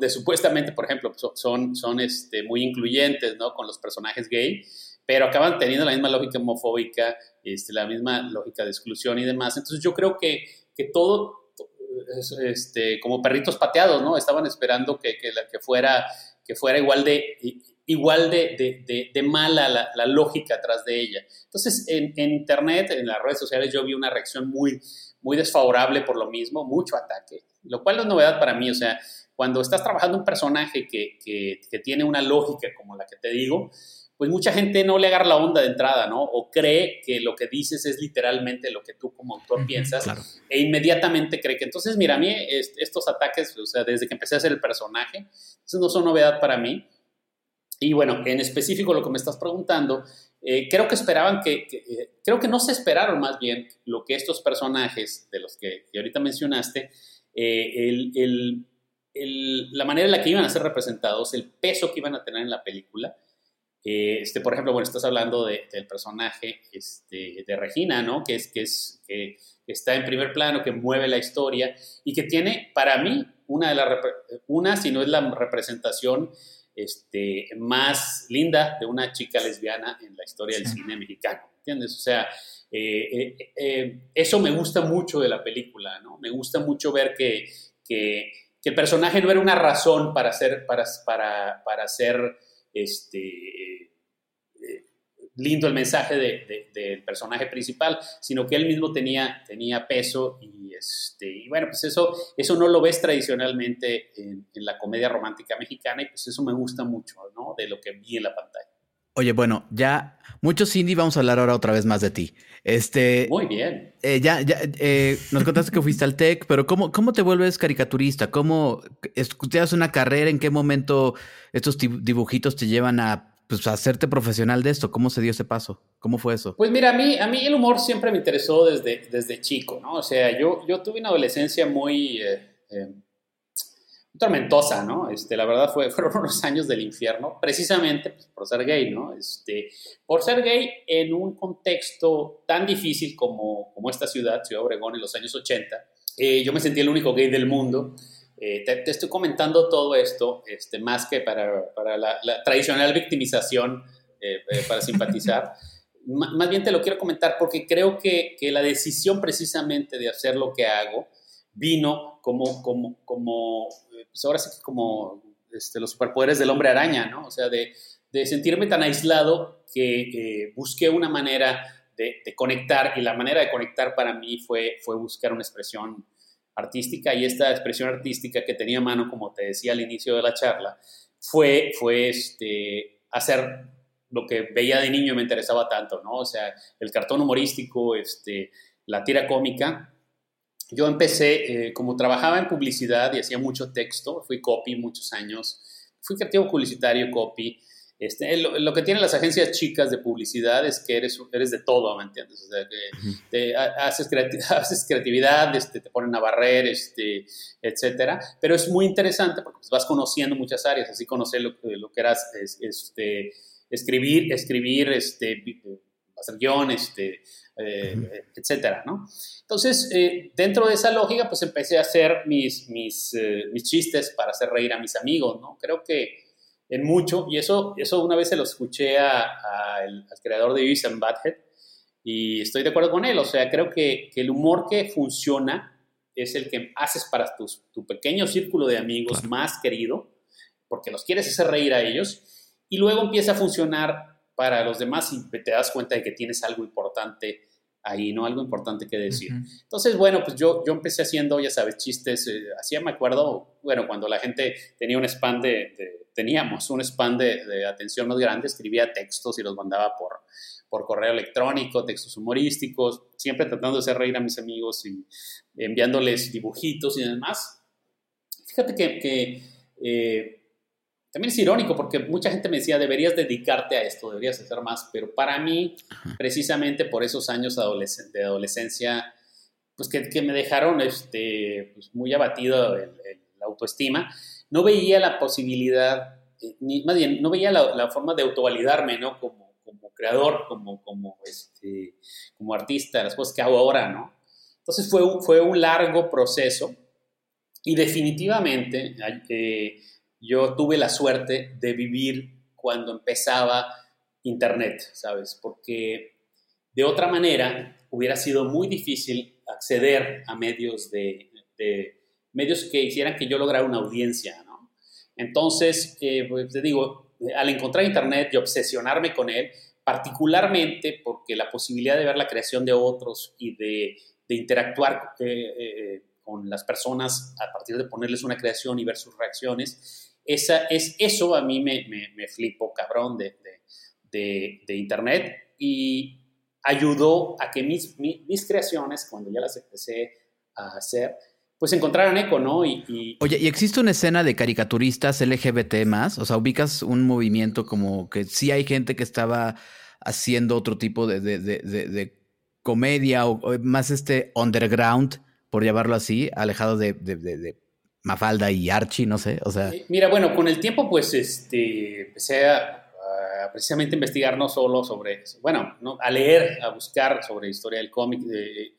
Speaker 3: de supuestamente, por ejemplo, son, son este, muy incluyentes, ¿no? Con los personajes gay, pero acaban teniendo la misma lógica homofóbica, este, la misma lógica de exclusión y demás. Entonces yo creo que, que todo, este, como perritos pateados, ¿no? Estaban esperando que, que, que, fuera, que fuera igual de igual de, de, mala la, lógica atrás de ella. Entonces, en, Internet, en las redes sociales, yo vi una reacción muy, muy desfavorable por lo mismo, mucho ataque, lo cual es novedad para mí. O sea, cuando estás trabajando un personaje que, que, tiene una lógica como la que te digo, pues mucha gente no le agarra la onda de entrada, ¿no? O cree que lo que dices es literalmente lo que tú como autor piensas e inmediatamente cree que entonces, mira, a mí estos ataques, o sea, desde que empecé a hacer el personaje, eso no son novedad para mí. Y bueno, en específico lo que me estás preguntando, eh, creo que esperaban que, eh, creo que no se esperaron más bien lo que estos personajes de los que, ahorita mencionaste, eh, el, el, la manera en la que iban a ser representados, el peso que iban a tener en la película. Este, por ejemplo, bueno, estás hablando de, del personaje este, de Regina, ¿no? Que, es, que, es, que está en primer plano, que mueve la historia y que tiene, para mí, una, de las, una si no es la representación este, más linda de una chica lesbiana en la historia del cine mexicano, ¿entiendes? O sea, eh, eh, eh, eso me gusta mucho de la película, ¿no? Me gusta mucho ver que, que, el personaje no era una razón para ser, para, para, para ser este, lindo el mensaje del personaje principal, sino que él mismo tenía, tenía peso y, este, y bueno, pues eso, eso no lo ves tradicionalmente en, la comedia romántica mexicana y pues eso me gusta mucho, ¿no? De lo que vi en la pantalla.
Speaker 1: Oye, bueno, ya mucho Cindy, vamos a hablar ahora otra vez más de ti. Este,
Speaker 3: Muy bien.
Speaker 1: Eh, ya, ya, eh, nos contaste que fuiste al TEC, pero ¿cómo, ¿cómo te vuelves caricaturista? ¿Cómo estudias una carrera? ¿En qué momento estos dibujitos te llevan a pues, hacerte profesional de esto? ¿Cómo se dio ese paso? ¿Cómo fue eso?
Speaker 3: Pues mira, a mí, a mí el humor siempre me interesó desde, desde chico, ¿no? O sea, yo, yo tuve una adolescencia muy eh, eh, tormentosa, ¿no? Este, la verdad fue, *laughs* fueron unos años del infierno, precisamente pues, por ser gay, ¿no? Este, por ser gay en un contexto tan difícil como, como esta ciudad, Ciudad Obregón, en los años 80. Eh, yo me sentí el único gay del mundo. Eh, te, estoy comentando todo esto este, más que para, para la, tradicional victimización eh, eh, para simpatizar. *laughs* más bien te lo quiero comentar porque creo que, que, la decisión precisamente de hacer lo que hago vino como, como, como pues ahora sí como este, los superpoderes del hombre araña, ¿no? O sea, de, de sentirme tan aislado que busqué una manera de, de, conectar y la manera de conectar para mí fue, fue buscar una expresión artística y esta expresión artística que tenía a mano, como te decía al inicio de la charla, fue, fue este, hacer lo que veía de niño me interesaba tanto, ¿no? O sea, el cartón humorístico, este, la tira cómica, yo empecé, como trabajaba en publicidad y hacía mucho texto, fui copy muchos años, fui creativo publicitario, copy, este, lo, que tienen las agencias chicas de publicidad es que eres, eres de todo, ¿me entiendes? O sea, que haces, *laughs* haces, creatividad, este, te ponen a barrer, este, etcétera. Pero es muy interesante porque pues, vas conociendo muchas áreas, así conocer lo, lo que eras este, escribir, escribir, este, hacer guion, este, eh, etcétera, ¿no? Entonces, eh, dentro de esa lógica, pues empecé a hacer mis, mis, eh, mis chistes para hacer reír a mis amigos, ¿no? Creo que en mucho, y eso, eso una vez se lo escuché a, al creador de Beavis and Badhead, y estoy de acuerdo con él, o sea, creo que, que el humor que funciona es el que haces para tu pequeño círculo de amigos más querido, porque los quieres hacer reír a ellos, y luego empieza a funcionar para los demás y te das cuenta de que tienes algo importante ahí, ¿no? Algo importante que decir. Entonces, bueno, pues yo, yo empecé haciendo, ya sabes, chistes, eh, hacía, me acuerdo, bueno, cuando la gente tenía un spam de teníamos un spam de, atención más grande, escribía textos y los mandaba por, por correo electrónico, textos humorísticos, siempre tratando de hacer reír a mis amigos y enviándoles dibujitos y demás. Fíjate que, eh, también es irónico porque mucha gente me decía, deberías dedicarte a esto, deberías hacer más, pero para mí, precisamente por esos años de adolescencia, pues que, me dejaron este, pues muy abatido la autoestima, no veía la posibilidad, eh, ni, más bien, no veía la, forma de autovalidarme, ¿no? Como, como creador, como, como, este, como artista, las cosas que hago ahora, ¿no? Entonces fue un, fue un largo proceso y definitivamente eh, yo tuve la suerte de vivir cuando empezaba Internet, ¿sabes? Porque de otra manera hubiera sido muy difícil acceder a medios de, de medios que hicieran que yo lograra una audiencia, entonces, eh, pues te digo, al encontrar Internet y obsesionarme con él, particularmente porque la posibilidad de ver la creación de otros y de, interactuar eh, eh, con las personas a partir de ponerles una creación y ver sus reacciones, esa, es, eso a mí me, me, flipó cabrón de, Internet y ayudó a que mis, mis creaciones, cuando ya las empecé a hacer, pues encontraran eco, ¿no? Y,
Speaker 1: Oye, ¿y existe una escena de caricaturistas LGBT más? O sea, ubicas un movimiento como que sí hay gente que estaba haciendo otro tipo de, comedia o, más este underground, por llamarlo así, alejado de, Mafalda y Archie, no sé, o sea...
Speaker 3: Mira, bueno, con el tiempo pues este, empecé a, precisamente investigar no solo sobre, bueno, a leer, a buscar sobre historia del cómic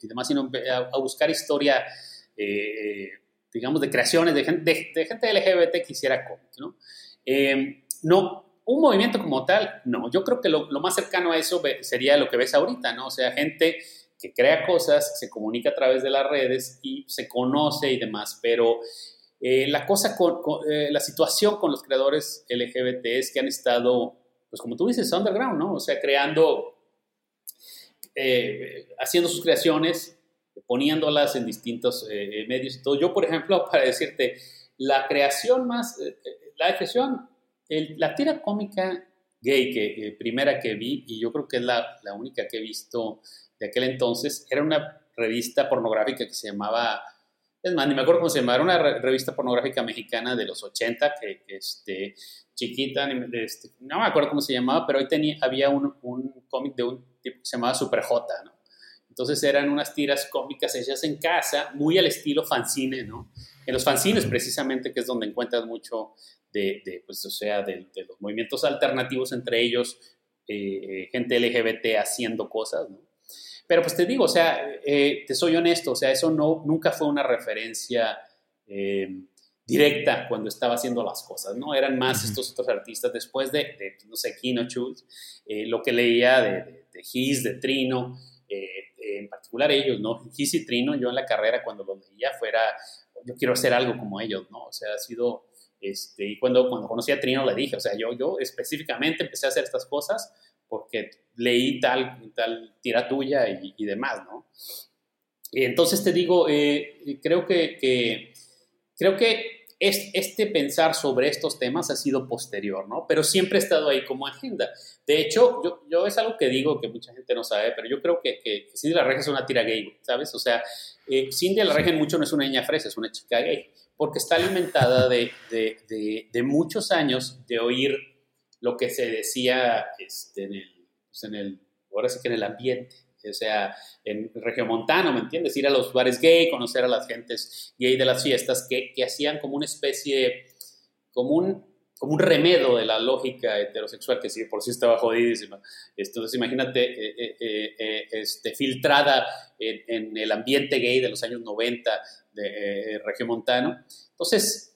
Speaker 3: y demás, sino a buscar historia eh, digamos, de creaciones de gente, de, gente LGBT que hiciera cómics, ¿no? Eh, no, un movimiento como tal, no. Yo creo que lo, más cercano a eso sería lo que ves ahorita, ¿no? O sea, gente que crea cosas, se comunica a través de las redes y se conoce y demás, pero eh, la cosa con, la situación con los creadores LGBT es que han estado, pues como tú dices, underground, ¿no? O sea, creando, haciendo sus creaciones poniéndolas en distintos eh, eh, medios y todo. Yo, por ejemplo, *laughs* para decirte, la creación más, eh, la creación, la tira cómica gay que primera que vi, y yo creo que es la, la, única que he visto de aquel entonces, era una revista pornográfica que se llamaba, es más, ni me acuerdo cómo se llamaba, era una revista pornográfica mexicana de los 80, que, este, chiquita, este, no me acuerdo cómo se llamaba, pero hoy tenía, había un, un cómic de un tipo que se llamaba Super J, ¿no? Entonces eran unas tiras cómicas hechas en casa, muy al estilo fanzine, ¿no? En los fanzines precisamente, que es donde encuentras mucho de, pues, o sea, de, los movimientos alternativos entre ellos, eh, eh, gente LGBT haciendo cosas, ¿no? Pero pues te digo, o sea, eh, te soy honesto, o sea, eso no, nunca fue una referencia directa cuando estaba haciendo las cosas, ¿no? Eran más estos otros artistas después de, no sé, Kino Schultz, lo que leía de, de, de His, de Trino, en particular ellos, ¿no? Gis y Trino, yo en la carrera cuando lo leía fuera, yo quiero hacer algo como ellos, ¿no? O sea, ha sido, este, y cuando, cuando conocí a Trino le dije, o sea, yo, yo específicamente empecé a hacer estas cosas porque leí tal, tal tira tuya y, demás, ¿no? Entonces te digo, eh, creo que, creo que este pensar sobre estos temas ha sido posterior, ¿no? Pero siempre ha estado ahí como agenda. De hecho, yo, yo es algo que digo que mucha gente no sabe, pero yo creo que, que, Cindy la Regia es una tira gay, ¿sabes? O sea, eh, Cindy la Regia mucho no es una niña fresa, es una chica gay, porque está alimentada de, de, de, muchos años de oír lo que se decía este, en, el, pues en el, ahora sí que en el ambiente, o sea, en Regiomontano, ¿me entiendes? Ir a los bares gay, conocer a las gentes gay de las fiestas, que, que hacían como una especie, como un, como un remedo de la lógica heterosexual, que sí, por sí estaba jodidísima. Entonces, imagínate, eh, eh, eh, este, filtrada en, el ambiente gay de los años 90 de Regiomontano. Entonces,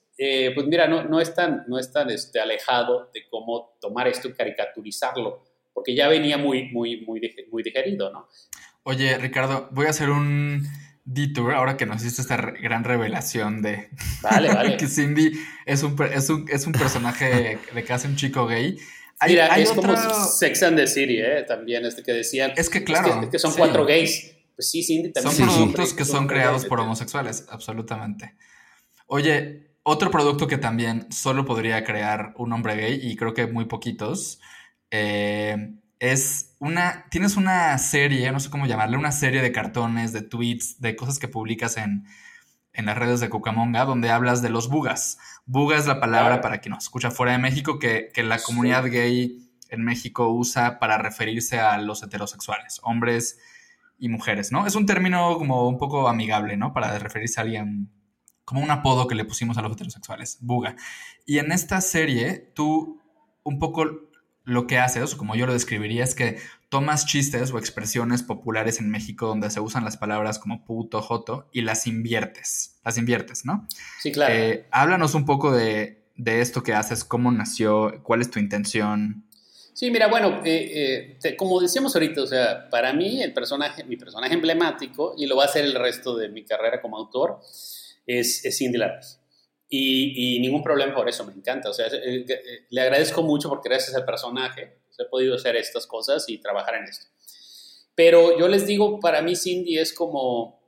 Speaker 3: pues mira, no, no es tan, no es tan este, alejado de cómo tomar esto y caricaturizarlo porque ya venía muy, muy, muy, muy digerido, ¿no?
Speaker 2: Oye, Ricardo, voy a hacer un detour ahora que nos hiciste esta gran revelación de
Speaker 3: vale, *laughs* vale.
Speaker 2: que Cindy es un, es un, es un personaje de hace un chico gay.
Speaker 3: Mira, es como Sex and the City, ¿eh? También, este que decían.
Speaker 2: Es que claro.
Speaker 3: Es que, son cuatro gays. Pues sí, Cindy también.
Speaker 2: Son productos que son, creados por homosexuales, absolutamente. Oye, otro producto que también solo podría crear un hombre gay, y creo que muy poquitos, eh, es una, tienes una serie, no sé cómo llamarle, una serie de cartones, de tweets, de cosas que publicas en, las redes de Cucamonga, donde hablas de los bugas. Buga es la palabra para quien nos escucha fuera de México, que, la comunidad gay en México usa para referirse a los heterosexuales, hombres y mujeres, ¿no? Es un término como un poco amigable, ¿no? Para referirse a alguien, como un apodo que le pusimos a los heterosexuales, buga. Y en esta serie, tú un poco lo que haces, o como yo lo describiría, es que tomas chistes o expresiones populares en México donde se usan las palabras como puto, joto, y las inviertes. Las inviertes, ¿no?
Speaker 3: Sí, claro.
Speaker 2: Eh, háblanos un poco de, esto que haces, cómo nació, cuál es tu intención.
Speaker 3: Sí, mira, bueno, eh, eh, como decíamos ahorita, o sea, para mí el personaje, mi personaje emblemático, y lo va a ser el resto de mi carrera como autor, es, es Cindy y, ningún problema por eso, me encanta. O sea, eh, eh, le agradezco mucho porque gracias al personaje he podido hacer estas cosas y trabajar en esto. Pero yo les digo, para mí Cindy es como,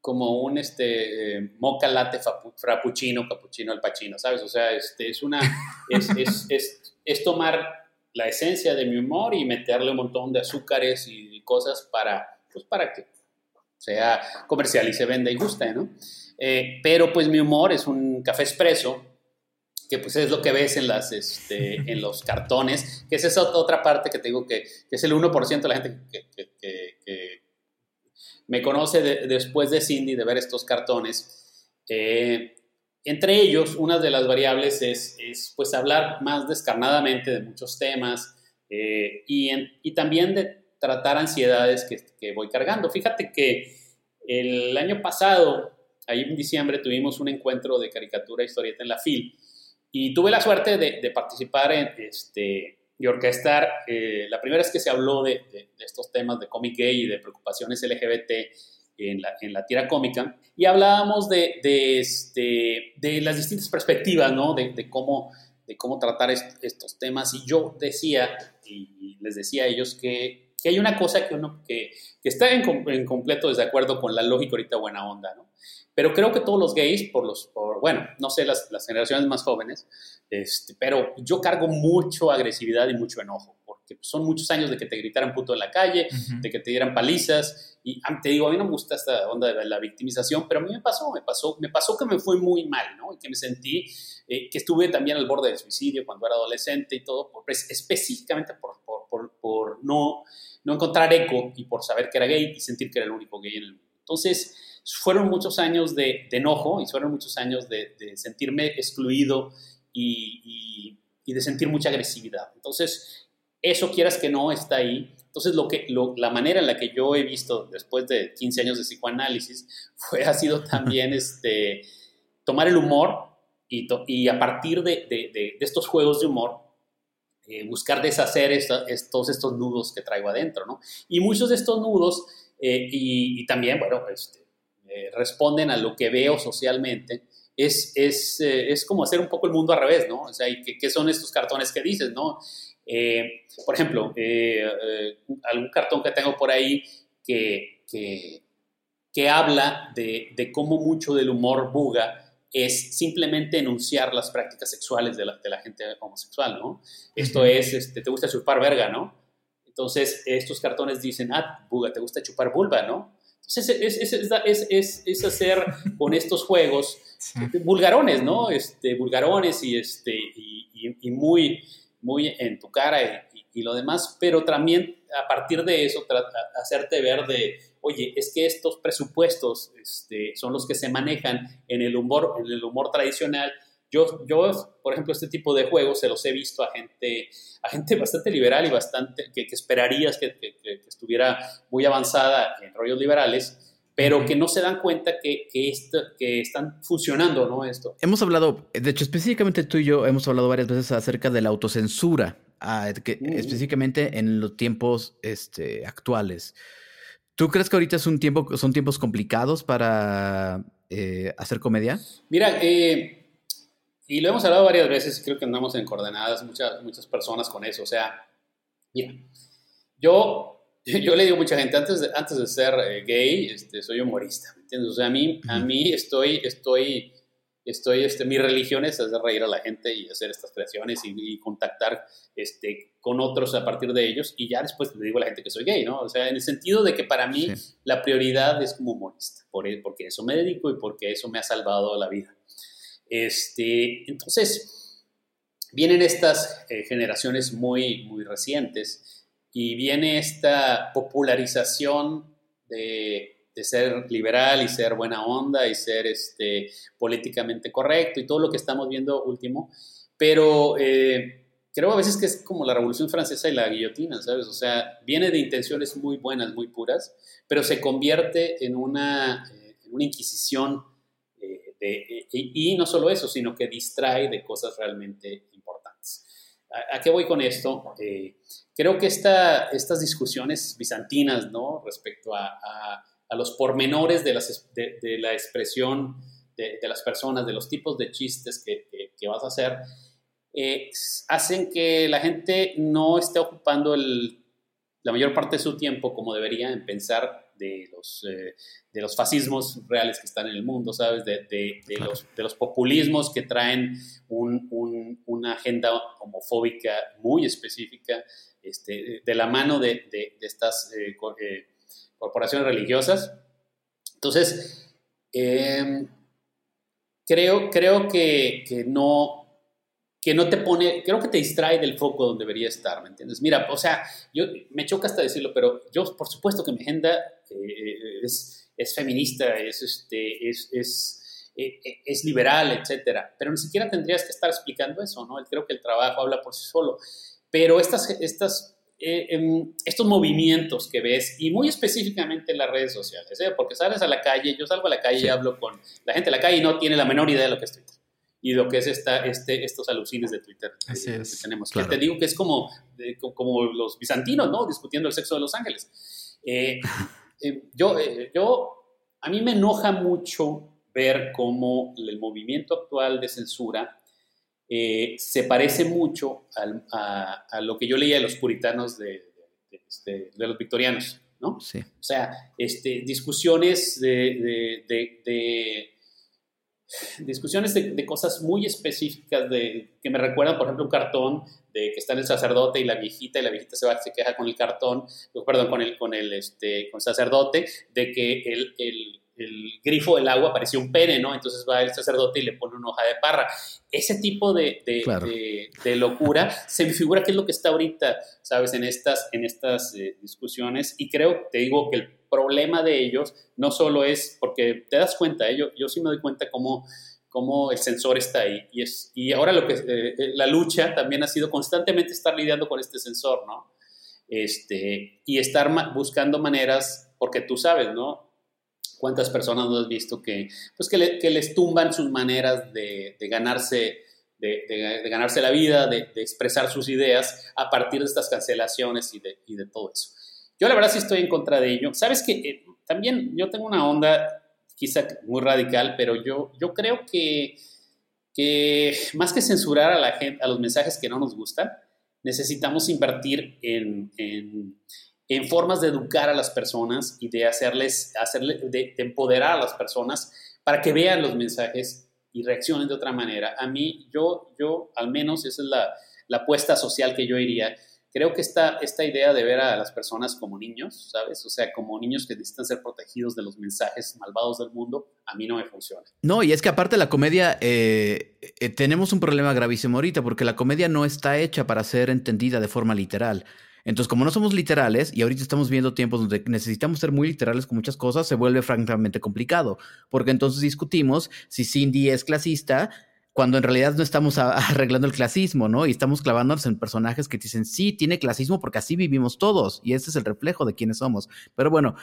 Speaker 3: como un este, eh, mocha latte frappuccino, cappuccino al pachino, ¿sabes? O sea, este, es, una, *laughs* es, es, es, es, tomar la esencia de mi humor y meterle un montón de azúcares y cosas para, pues, para que sea comercial y se venda y guste, ¿no? Eh, pero pues mi humor es un café expreso, que pues es lo que ves en, las, este, *laughs* en los cartones, que es esa otra parte que te digo que, es el 1% de la gente que, me conoce después de Cindy, de ver estos cartones. Eh, entre ellos, una de las variables es, es, pues hablar más descarnadamente de muchos temas eh, y, y, también de tratar ansiedades que, que voy cargando. Fíjate que el año pasado ahí en diciembre tuvimos un encuentro de caricatura e historieta en la FIL y tuve la suerte de, participar en, este, y orquestar, eh, la primera vez que se habló de, estos temas de cómic gay y de preocupaciones LGBT en la, en la tira cómica, y hablábamos de, este, de las distintas perspectivas, ¿no? De, cómo, de cómo tratar estos temas, y yo decía, y les decía a ellos que, que hay una cosa que uno que, que está en, en, completo desacuerdo con la lógica ahorita buena onda, ¿no? Pero creo que todos los gays, por los, por, bueno, no sé, las, las generaciones más jóvenes, este, pero yo cargo mucho agresividad y mucho enojo, porque son muchos años de que te gritaran puto en la calle, de que te dieran palizas, y te digo, a mí no me gusta esta onda de la victimización, pero a mí me pasó, me pasó, me pasó que me fue muy mal, ¿no? Y que me sentí, eh, que estuve también al borde del suicidio cuando era adolescente y todo, por, específicamente por, por, por, no, no encontrar eco y por saber que era gay y sentir que era el único gay en el mundo. Entonces, fueron muchos años de, enojo y fueron muchos años de, sentirme excluido y, de sentir mucha agresividad. Entonces, eso quieras que no está ahí. Entonces, lo que, la manera en la que yo he visto después de 15 años de psicoanálisis *laughs* fue, ha sido también este, tomar el humor y, y a partir de, estos juegos de humor, eh, buscar deshacer estos, estos nudos que traigo adentro, ¿no? Y muchos de estos nudos, eh, y, también, bueno, este, eh, responden a lo que veo socialmente, es, es, es, como hacer un poco el mundo al revés, ¿no? O sea, ¿qué, son estos cartones que dices, no? Eh, por ejemplo, algún cartón que tengo por ahí que, que, que habla de, de, cómo mucho del humor buga es simplemente enunciar las prácticas sexuales de la, de la gente homosexual, ¿no? Esto es, este, te gusta chupar verga, ¿no? Entonces, estos cartones dicen, ah, buga, te gusta chupar vulva, ¿no? Entonces, es, es, es, es hacer con estos juegos *laughs* vulgarones, ¿no? Este, vulgarones y, este, y, y, muy, muy en tu cara y, y, lo demás, pero también a partir de eso hacerte ver de, oye, es que estos presupuestos este, son los que se manejan en el humor, en el humor tradicional. Yo, yo, por ejemplo, este tipo de juegos se los he visto a gente, a gente *laughs* bastante liberal y bastante que, esperarías que, que, que, estuviera muy avanzada en rollos liberales, pero que no se dan cuenta que, que, esto, que están funcionando, ¿no? Esto.
Speaker 1: Hemos hablado, de hecho, específicamente tú y yo hemos hablado varias veces acerca de la autocensura, que, específicamente en los tiempos este, actuales. ¿Tú crees que ahorita es un tiempo, son tiempos complicados para eh, hacer comedia?
Speaker 3: Mira, eh, y lo hemos hablado varias veces, creo que andamos en coordenadas muchas, muchas personas con eso. O sea, mira, yo, *laughs* yo le digo a mucha gente, antes de, antes de ser eh, gay, este, soy humorista, ¿me entiendes? O sea, a mí, a mí estoy, estoy estoy, este, mi religión es hacer reír a la gente y hacer estas creaciones y, contactar este, con otros a partir de ellos y ya después le digo a la gente que soy gay, ¿no? O sea, en el sentido de que para mí la prioridad es como humorista, por, e, porque eso me dedico y porque eso me ha salvado la vida. Este, entonces, vienen estas eh, generaciones muy, muy recientes y viene esta popularización de ser liberal y ser buena onda y ser este, políticamente correcto y todo lo que estamos viendo último, pero eh, creo a veces que es como la Revolución Francesa y la guillotina, ¿sabes? O sea, viene de intenciones muy buenas, muy puras, pero se convierte en una, eh, inquisición eh, de, y, no solo eso, sino que distrae de cosas realmente ¿A, qué voy con esto? creo que esta, estas discusiones bizantinas, ¿no? Respecto a a los pormenores de, la expresión de, las personas, de los tipos de chistes que, vas a hacer, eh, hacen que la gente no esté ocupando la mayor parte de su tiempo como debería en pensar de los, eh, de los fascismos reales que están en el mundo, ¿sabes? De, de, los, de los, populismos que traen un, un, una agenda homofóbica muy específica, este, de la mano de, estas eh, corporaciones religiosas. Entonces, em, creo, creo que, que, no, que no te pone, creo que te distrae del foco donde debería estar, ¿me entiendes? Mira, o sea, yo me choca hasta decirlo, pero yo por supuesto que mi agenda eh, es, es, feminista, es, este, es, es, eh, es liberal, etcétera, pero ni siquiera tendrías que estar explicando eso, ¿no? Creo que el trabajo habla por sí solo. Pero estas, estas eh, em, estos movimientos que ves, y muy específicamente en las redes sociales, ¿eh? porque sales a la calle, yo salgo a la calle y hablo con la gente de la calle y no tiene la menor idea de lo que es Twitter y lo que es esta, este, estos alucines de Twitter que, tenemos. Que te digo que es como, como los bizantinos, ¿no? Discutiendo el sexo de los ángeles. Eh, *laughs* yo, yo, a mí me enoja mucho ver cómo el movimiento actual de censura eh, se parece mucho a, lo que yo leía de los puritanos de, este, de, los victorianos, ¿no?
Speaker 1: Sí.
Speaker 3: O sea, este, discusiones de, discusiones de, cosas muy específicas de, que me recuerdan, por ejemplo, un cartón de que está el sacerdote y la viejita, y la viejita se va, se queja con el cartón, perdón, con el, con el, este, con el sacerdote, de que el, el el grifo del agua parecía un pene, ¿no? Entonces va el sacerdote y le pone una hoja de parra. Ese tipo de, de, locura se me figura que es lo que está ahorita, ¿sabes? En estas, en estas eh, discusiones. Y creo, te digo, que el problema de ellos no solo es, porque te das cuenta, ¿eh? yo, yo sí me doy cuenta cómo, cómo el sensor está ahí. Y, es, y ahora lo que, eh, la lucha también ha sido constantemente estar lidiando con este sensor, ¿no? Este, y estar buscando maneras, porque tú sabes, ¿no? ¿Cuántas personas no has visto que, pues que, les tumban sus maneras de, ganarse, de, ganarse la vida, de, expresar sus ideas a partir de estas cancelaciones y de, todo eso? Yo la verdad sí estoy en contra de ello. Sabes que eh, también yo tengo una onda quizá muy radical, pero yo, yo creo que, que más que censurar a la gente, a los mensajes que no nos gustan, necesitamos invertir en en formas de educar a las personas y de hacerles, hacerle, de, empoderar a las personas para que vean los mensajes y reaccionen de otra manera. A mí, yo, yo al menos, esa es la, la apuesta social que yo iría. Creo que esta, esta idea de ver a las personas como niños, ¿sabes? O sea, como niños que necesitan ser protegidos de los mensajes malvados del mundo, a mí no me funciona.
Speaker 1: No, y es que aparte la comedia, eh, eh, tenemos un problema gravísimo ahorita, porque la comedia no está hecha para ser entendida de forma literal. Entonces, como no somos literales y ahorita estamos viendo tiempos donde necesitamos ser muy literales con muchas cosas, se vuelve francamente complicado, porque entonces discutimos si Cindy es clasista cuando en realidad no estamos *laughs* arreglando el clasismo, ¿no? Y estamos clavándonos en personajes que dicen, sí, tiene clasismo porque así vivimos todos y ese es el reflejo de quiénes somos. Pero bueno,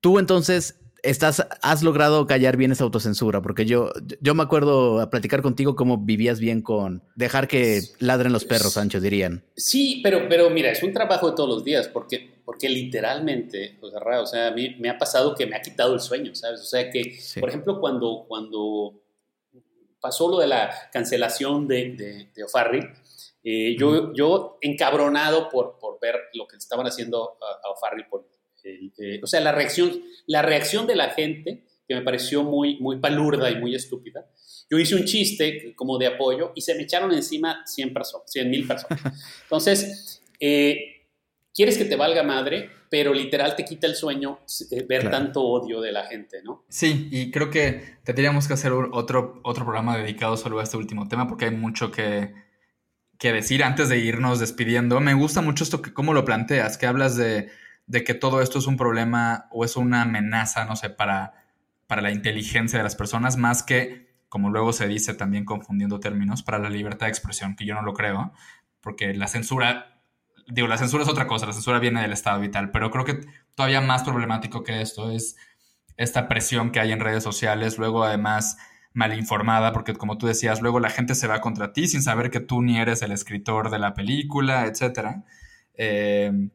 Speaker 1: tú entonces estás, has logrado callar bien esa autocensura, porque yo, yo me acuerdo a platicar contigo cómo vivías bien con dejar que ladren los perros, Sancho, dirían.
Speaker 3: Sí, pero, pero mira, es un trabajo de todos los días, porque, porque literalmente, o sea, a mí me ha pasado que me ha quitado el sueño, ¿sabes? O sea, que, por ejemplo, cuando, cuando pasó lo de la cancelación de, de, de O'Farrill, eh, yo, yo encabronado por, por ver lo que estaban haciendo a, a O'Farrill por eh, o sea, la reacción, la reacción de la gente, que me pareció muy, muy palurda y muy estúpida. Yo hice un chiste como de apoyo y se me echaron encima 100 personas, 100 mil personas. *laughs* Entonces, eh, quieres que te valga madre, pero literal te quita el sueño eh, ver tanto odio de la gente, ¿no?
Speaker 2: Sí, y creo que tendríamos que hacer otro, otro programa dedicado solo a este último tema porque hay mucho que, que decir antes de irnos despidiendo. Me gusta mucho esto que cómo lo planteas, que hablas de de que todo esto es un problema o es una amenaza, no sé, para, para la inteligencia de las personas, más que, como luego se dice también confundiendo términos, para la libertad de expresión, que yo no lo creo, porque la censura, digo, la censura es otra cosa, la censura viene del Estado y tal, pero creo que todavía más problemático que esto es esta presión que hay en redes sociales, luego además mal informada, porque como tú decías, luego la gente se va contra ti sin saber que tú ni eres el escritor de la película, etc. Eh,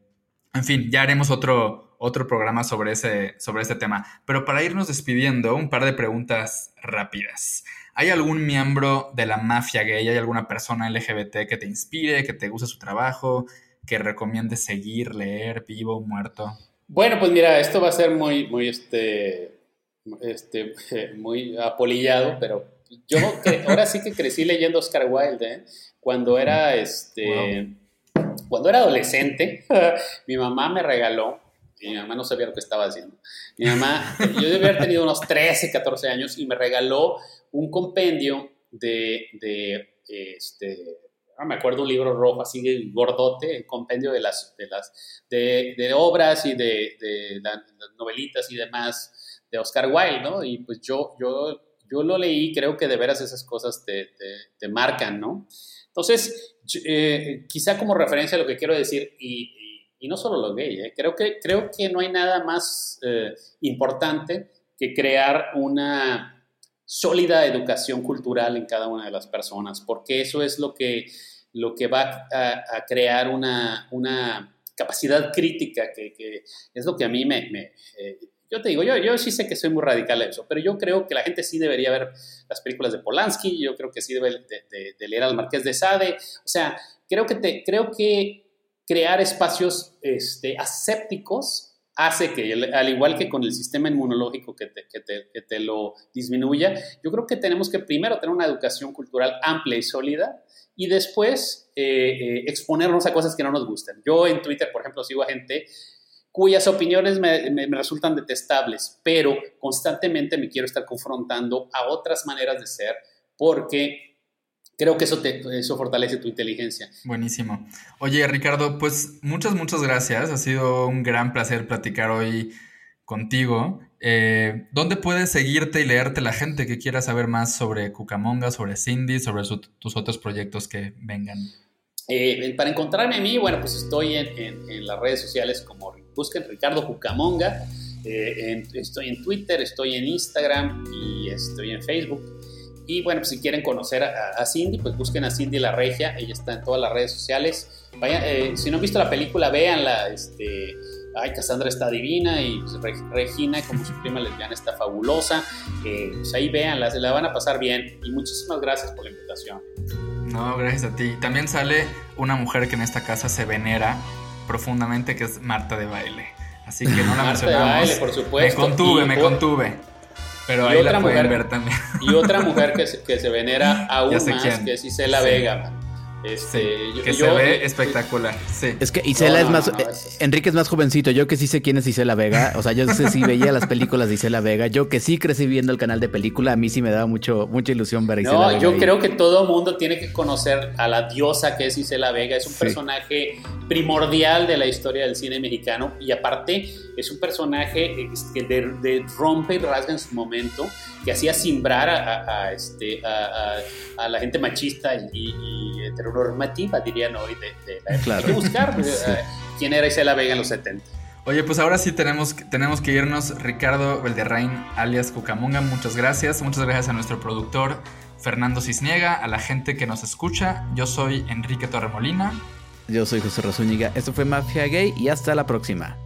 Speaker 2: en fin, ya haremos otro, otro programa sobre ese, sobre este tema. Pero para irnos despidiendo, un par de preguntas rápidas. ¿Hay algún miembro de la mafia gay, hay alguna persona LGBT que te inspire, que te guste su trabajo, que recomiende seguir, leer, vivo, muerto?
Speaker 3: Bueno, pues mira, esto va a ser muy, muy, este, este, *laughs* muy apolillado, pero yo ahora sí que crecí leyendo Oscar Wilde, ¿eh? cuando era, este... Cuando era adolescente, *laughs* mi mamá me regaló, y mi mamá no sabía lo que estaba haciendo, mi mamá, yo debía haber tenido unos 13, 14 años y me regaló un compendio de, de este, no me acuerdo un libro rojo así gordote, el compendio de las, de las, de, de obras y de, de, las novelitas y demás de Oscar Wilde, ¿no? Y pues yo, yo, yo lo leí, creo que de veras esas cosas te, te, marcan, ¿no? Entonces, eh, quizá como referencia a lo que quiero decir, y, no solo lo gay, eh, creo, que, creo que no hay nada más eh, importante que crear una sólida educación cultural en cada una de las personas, porque eso es lo que, lo que va a, crear una, una, capacidad crítica, que, es lo que a mí me, yo te digo, yo, yo sí sé que soy muy radical en eso, pero yo creo que la gente sí debería ver las películas de Polanski, yo creo que sí debe de, leer al Marqués de Sade, o sea, creo que, te, creo que crear espacios este, asépticos hace que, al igual que con el sistema inmunológico que te, que, te, que te, lo disminuya, yo creo que tenemos que primero tener una educación cultural amplia y sólida y después eh, eh, exponernos a cosas que no nos gustan. Yo en Twitter, por ejemplo, sigo a gente cuyas opiniones me, resultan detestables, pero constantemente me quiero estar confrontando a otras maneras de ser porque creo que eso, te, eso fortalece tu inteligencia.
Speaker 2: Buenísimo. Oye, Ricardo, pues muchas, muchas gracias. Ha sido un gran placer platicar hoy contigo. Eh, ¿Dónde puedes seguirte y leerte la gente que quiera saber más sobre Cucamonga, sobre Cindy, sobre tus otros proyectos que vengan?
Speaker 3: Eh, para encontrarme a mí, bueno, pues estoy en, las redes sociales como busquen Ricardo Cucamonga. Eh, estoy en Twitter, estoy en Instagram y estoy en Facebook. Y bueno, pues si quieren conocer a, Cindy, pues busquen a Cindy La Regia. Ella está en todas las redes sociales. Eh, si no han visto la película, véanla. Este, ay, Cassandra está divina y pues, Regina, como su prima lesbiana, está fabulosa. pues ahí véanla, se la van a pasar bien. Y muchísimas gracias por la invitación.
Speaker 2: No, gracias a ti. También sale una mujer que en esta casa se venera profundamente, que es Marta de Baile. Así que no la
Speaker 3: Marta de Baile, por supuesto.
Speaker 2: Me contuve, me contuve. Pero ahí la pueden ver también.
Speaker 3: Y otra mujer que se, que se venera *laughs* aún más, que es Isela Vega,
Speaker 2: este, que se ve espectacular. Sí.
Speaker 1: Es que Isela es más. Enrique es más jovencito. Yo que sí sé quién es Isela Vega. O sea, yo sé si veía las películas de Isela Vega. Yo que sí crecí viendo el canal de película. A mí sí me daba mucho, mucha ilusión ver a Isela
Speaker 3: no, Yo creo que todo mundo tiene que conocer a la diosa que es Isela Vega. Es un personaje primordial de la historia del cine mexicano. Y aparte, es un personaje que de, rompe y rasga en su momento. Que hacía simbrar a, este, a, la gente machista y, y heteronormativa, dirían hoy, de, la época. Hay que buscar *laughs* eh, quién era Isela Vega en los 70.
Speaker 2: Oye, pues ahora sí tenemos, tenemos que irnos. Ricardo Valderrain, alias Cucamonga, muchas gracias. Muchas gracias a nuestro productor Fernando Cisniega, a la gente que nos escucha. Yo soy Enrique Torremolina.
Speaker 1: Yo soy José Razúñiga. Esto fue Mafia Gay y hasta la próxima.